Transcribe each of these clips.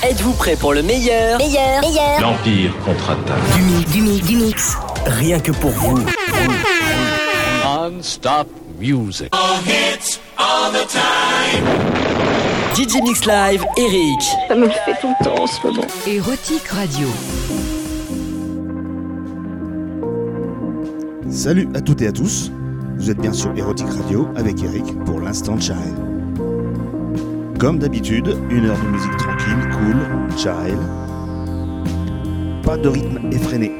Êtes-vous prêt pour le meilleur Meilleur, meilleur. L'Empire contre-attaque. Du mix, du mix, du mix. Rien que pour vous. Non-stop music. DJ Mix Live, Eric. Ça me le fait tout le temps en ce moment. Érotique Radio. Salut à toutes et à tous. Vous êtes bien sur Erotic Radio avec Eric pour l'instant child. Comme d'habitude, une heure de musique tranquille, cool, child. Pas de rythme effréné.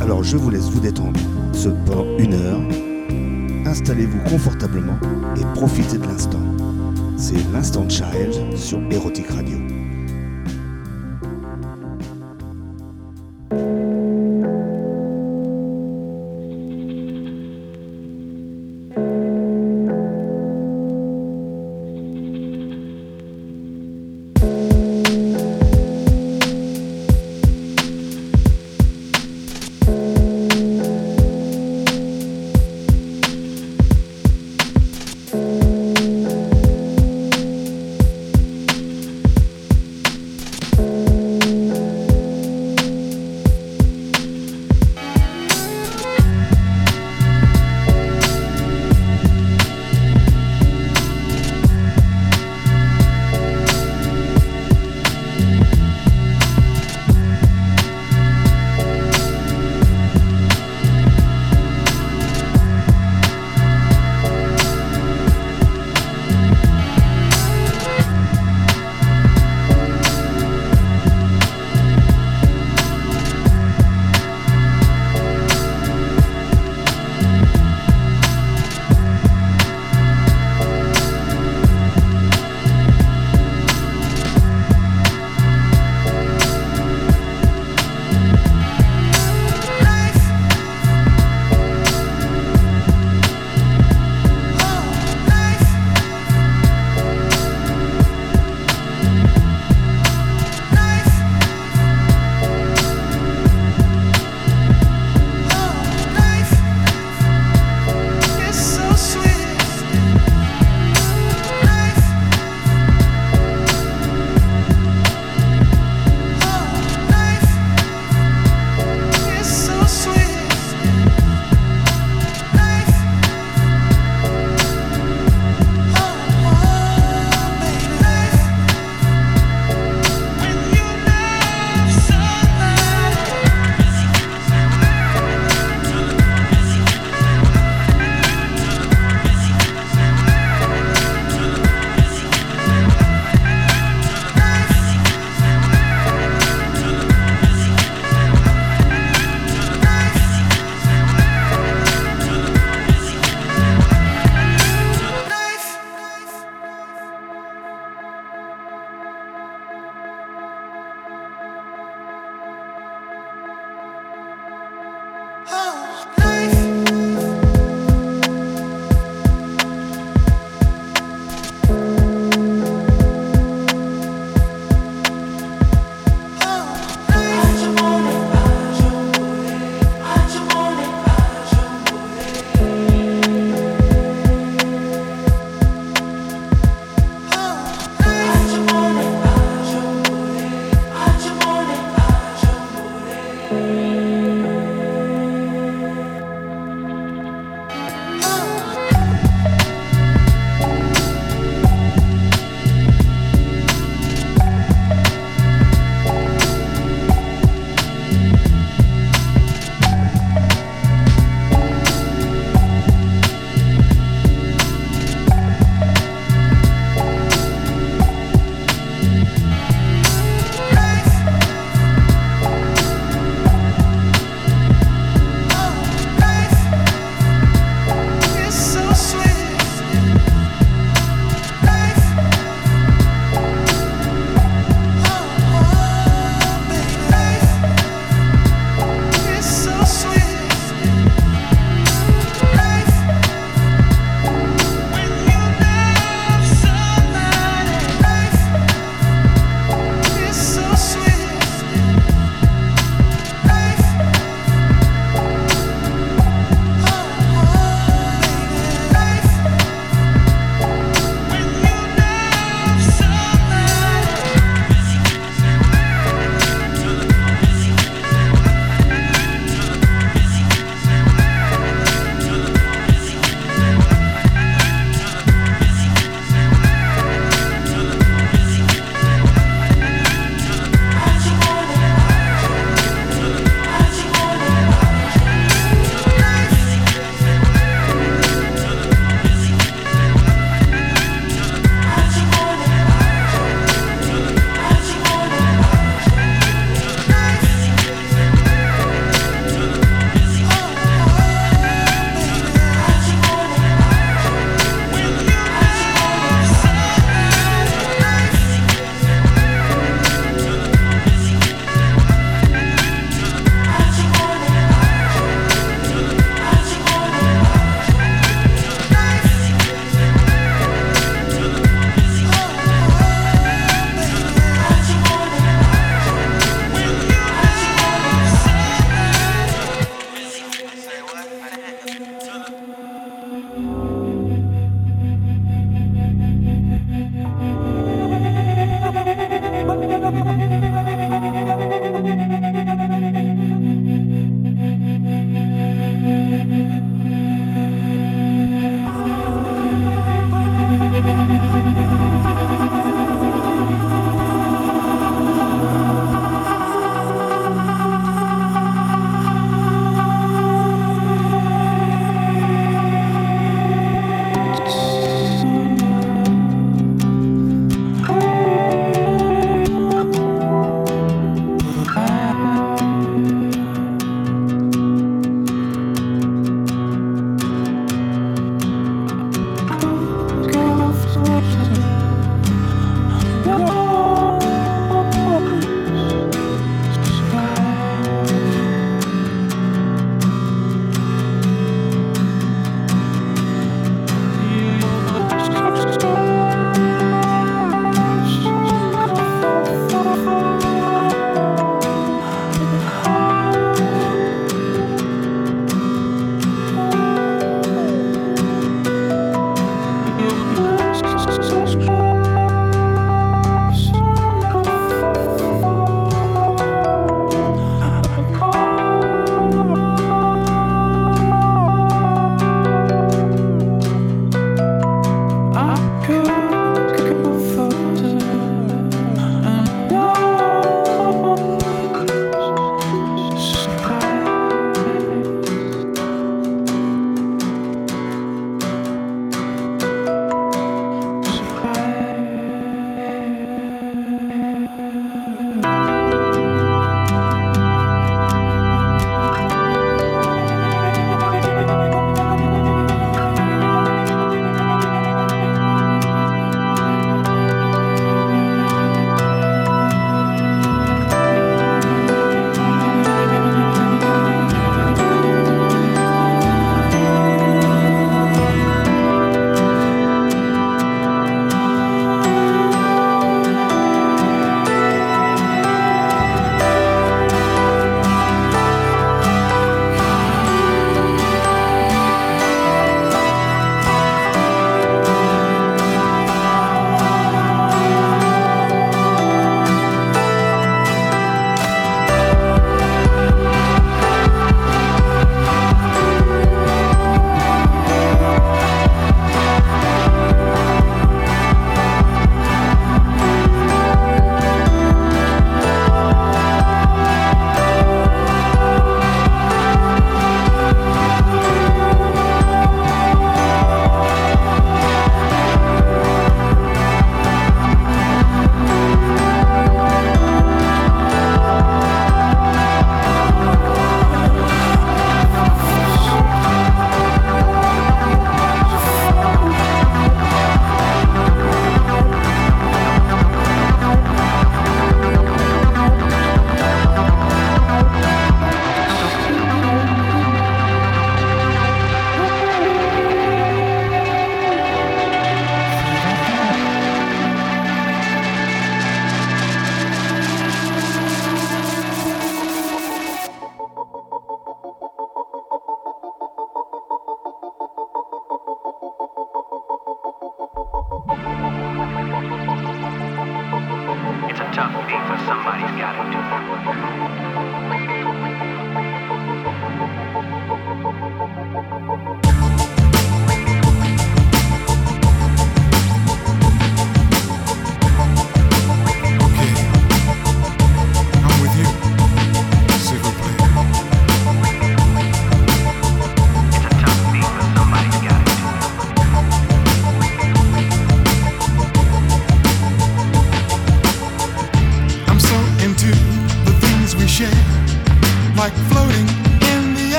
Alors je vous laisse vous détendre. Ce pendant une heure. Installez-vous confortablement et profitez de l'instant. C'est l'instant child sur Erotic Radio.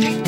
Bye.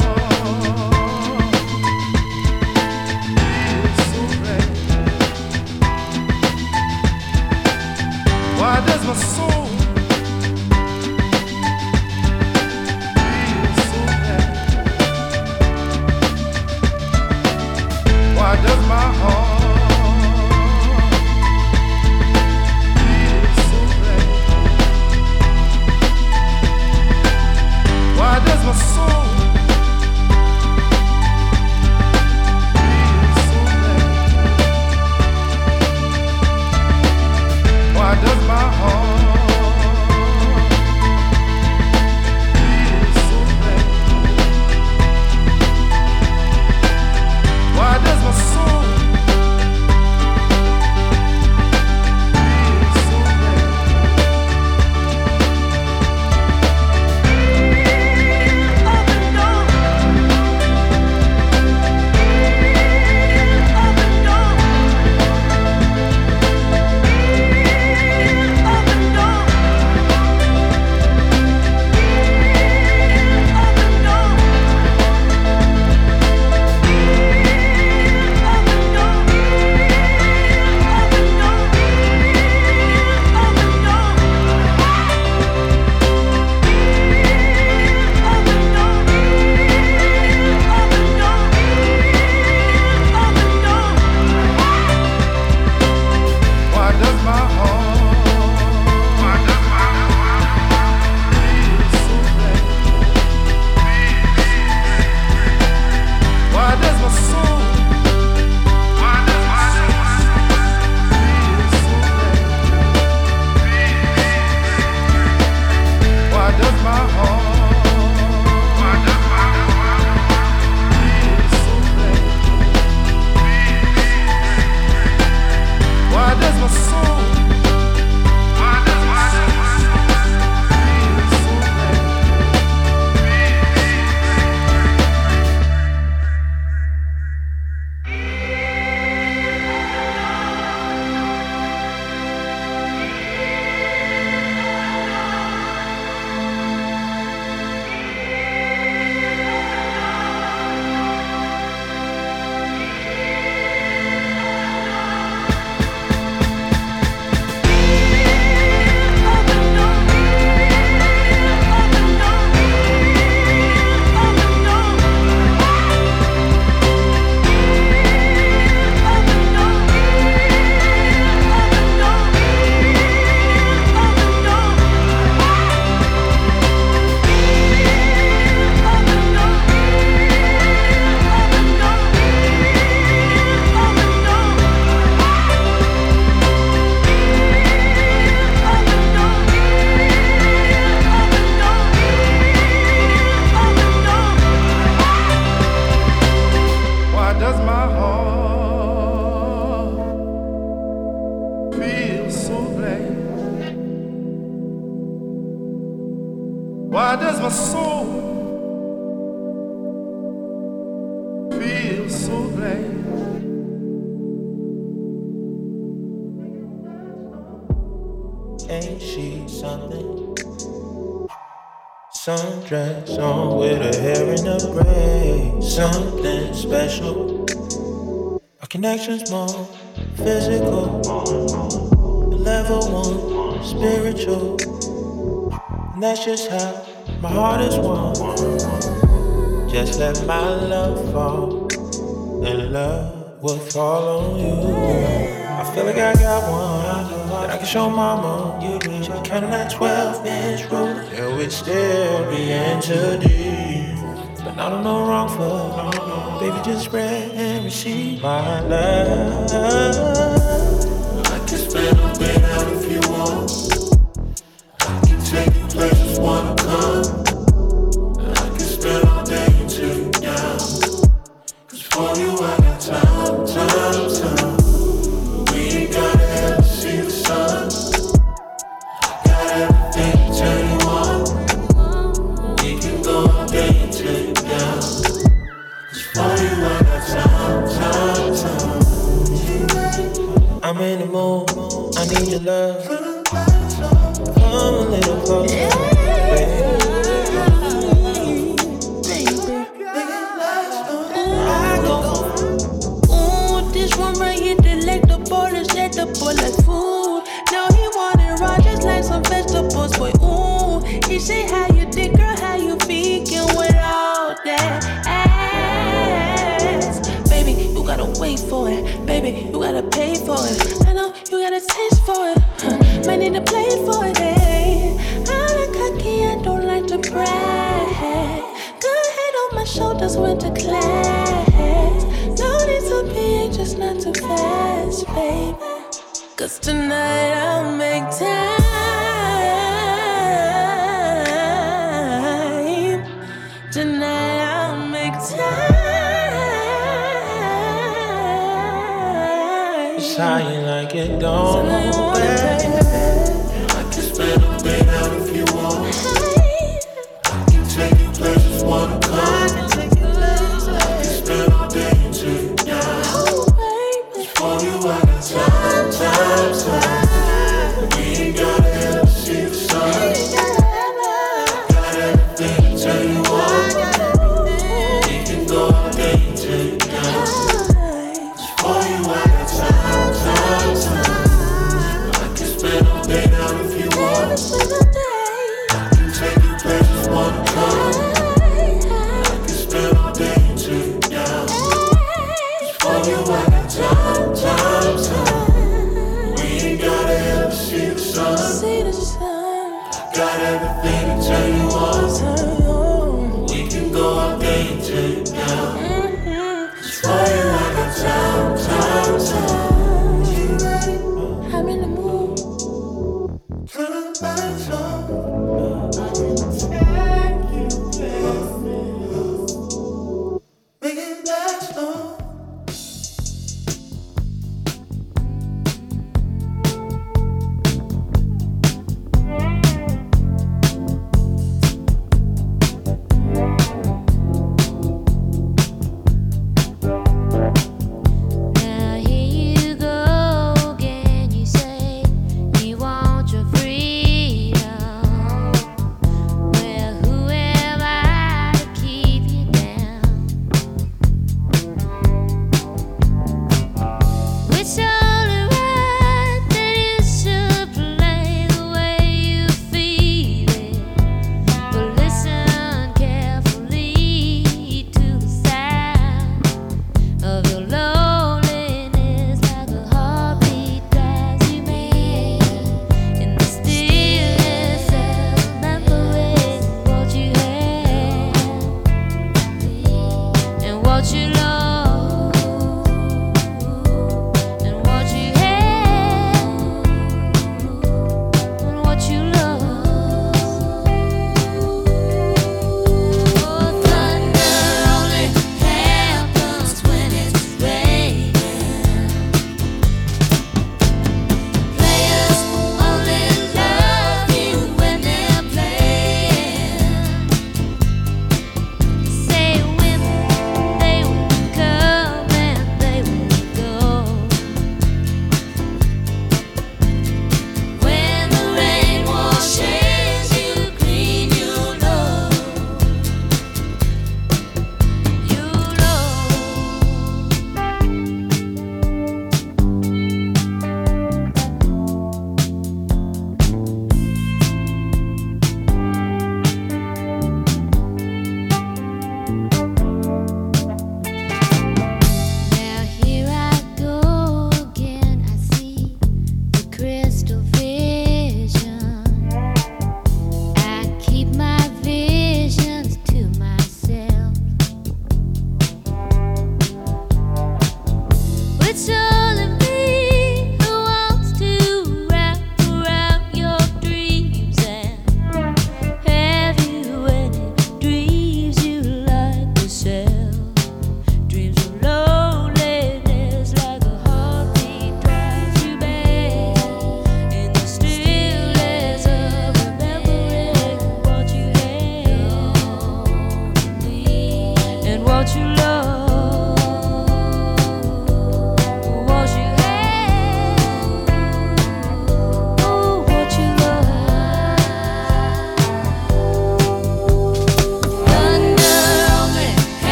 soul feel so glad? Ain't she something? Sundress on with her hair in a braid. Something special. Our connection's more physical. Level one, spiritual. And that's just how my heart is won. Just let my love fall. And love will fall on you. I feel like I got one that I can show mama. She counting that 12 inch ruler. It would still be deep. But I don't know wrong for. Baby, just spread and receive my love. I can spend a bit out if you want. Love. Come a little closer. baby. Ooh, this one right here like food. Now he raw just like some vegetables, boy. Ooh, he say how you did, girl, how you that ass. Baby, you gotta wait for it. Baby, you gotta pay for it. Need to play for it. Hey. I'm a cocky, I don't like to brag. Good head on my shoulders, went to class. No need to be anxious, not too fast, baby. Cause tonight I'll make time. Tonight I'll make time. You like it, don't a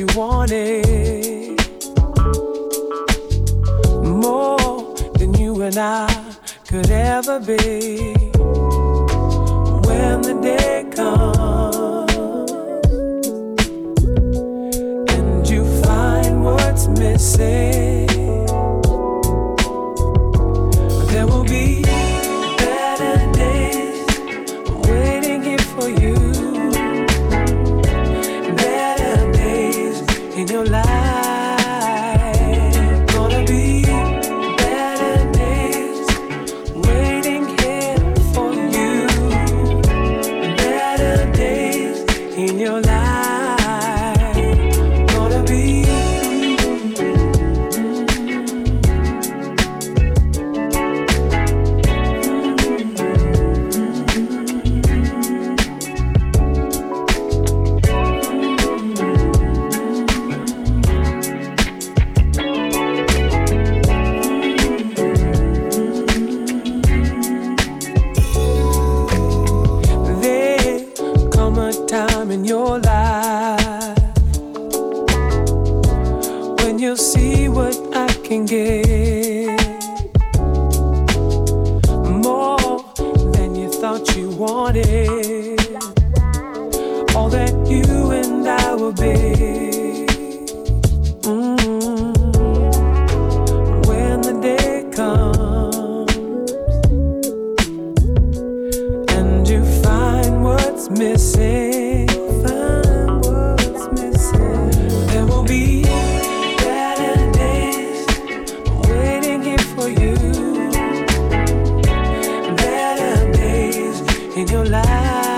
you wanted more than you and I could ever be. in your life.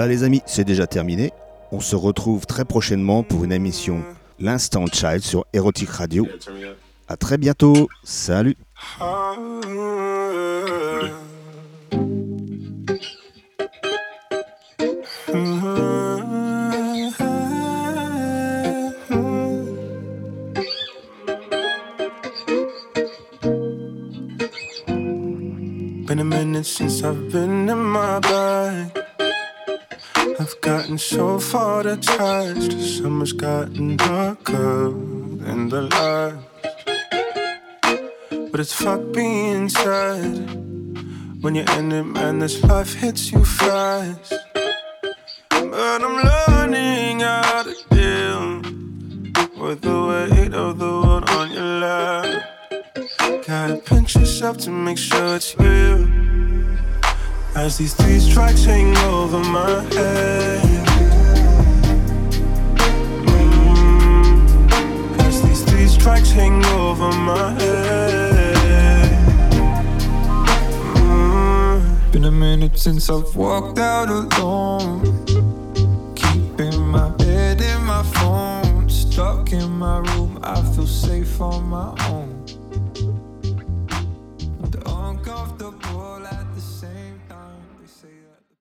Voilà les amis, c'est déjà terminé. On se retrouve très prochainement pour une émission L'Instant Child sur Erotic Radio. À très bientôt. Salut. A. I've gotten so far detached. The summer's gotten darker than the last. But it's fuck being sad. When you're in it, man, this life hits you fast. But I'm learning how to deal with the weight of the world on your lap. Gotta pinch yourself to make sure it's real. As these three strikes hang over my head. Mm. As these three strikes hang over my head. Mm. Been a minute since I've walked out alone. Keeping my head in my phone. Stuck in my room, I feel safe on my own.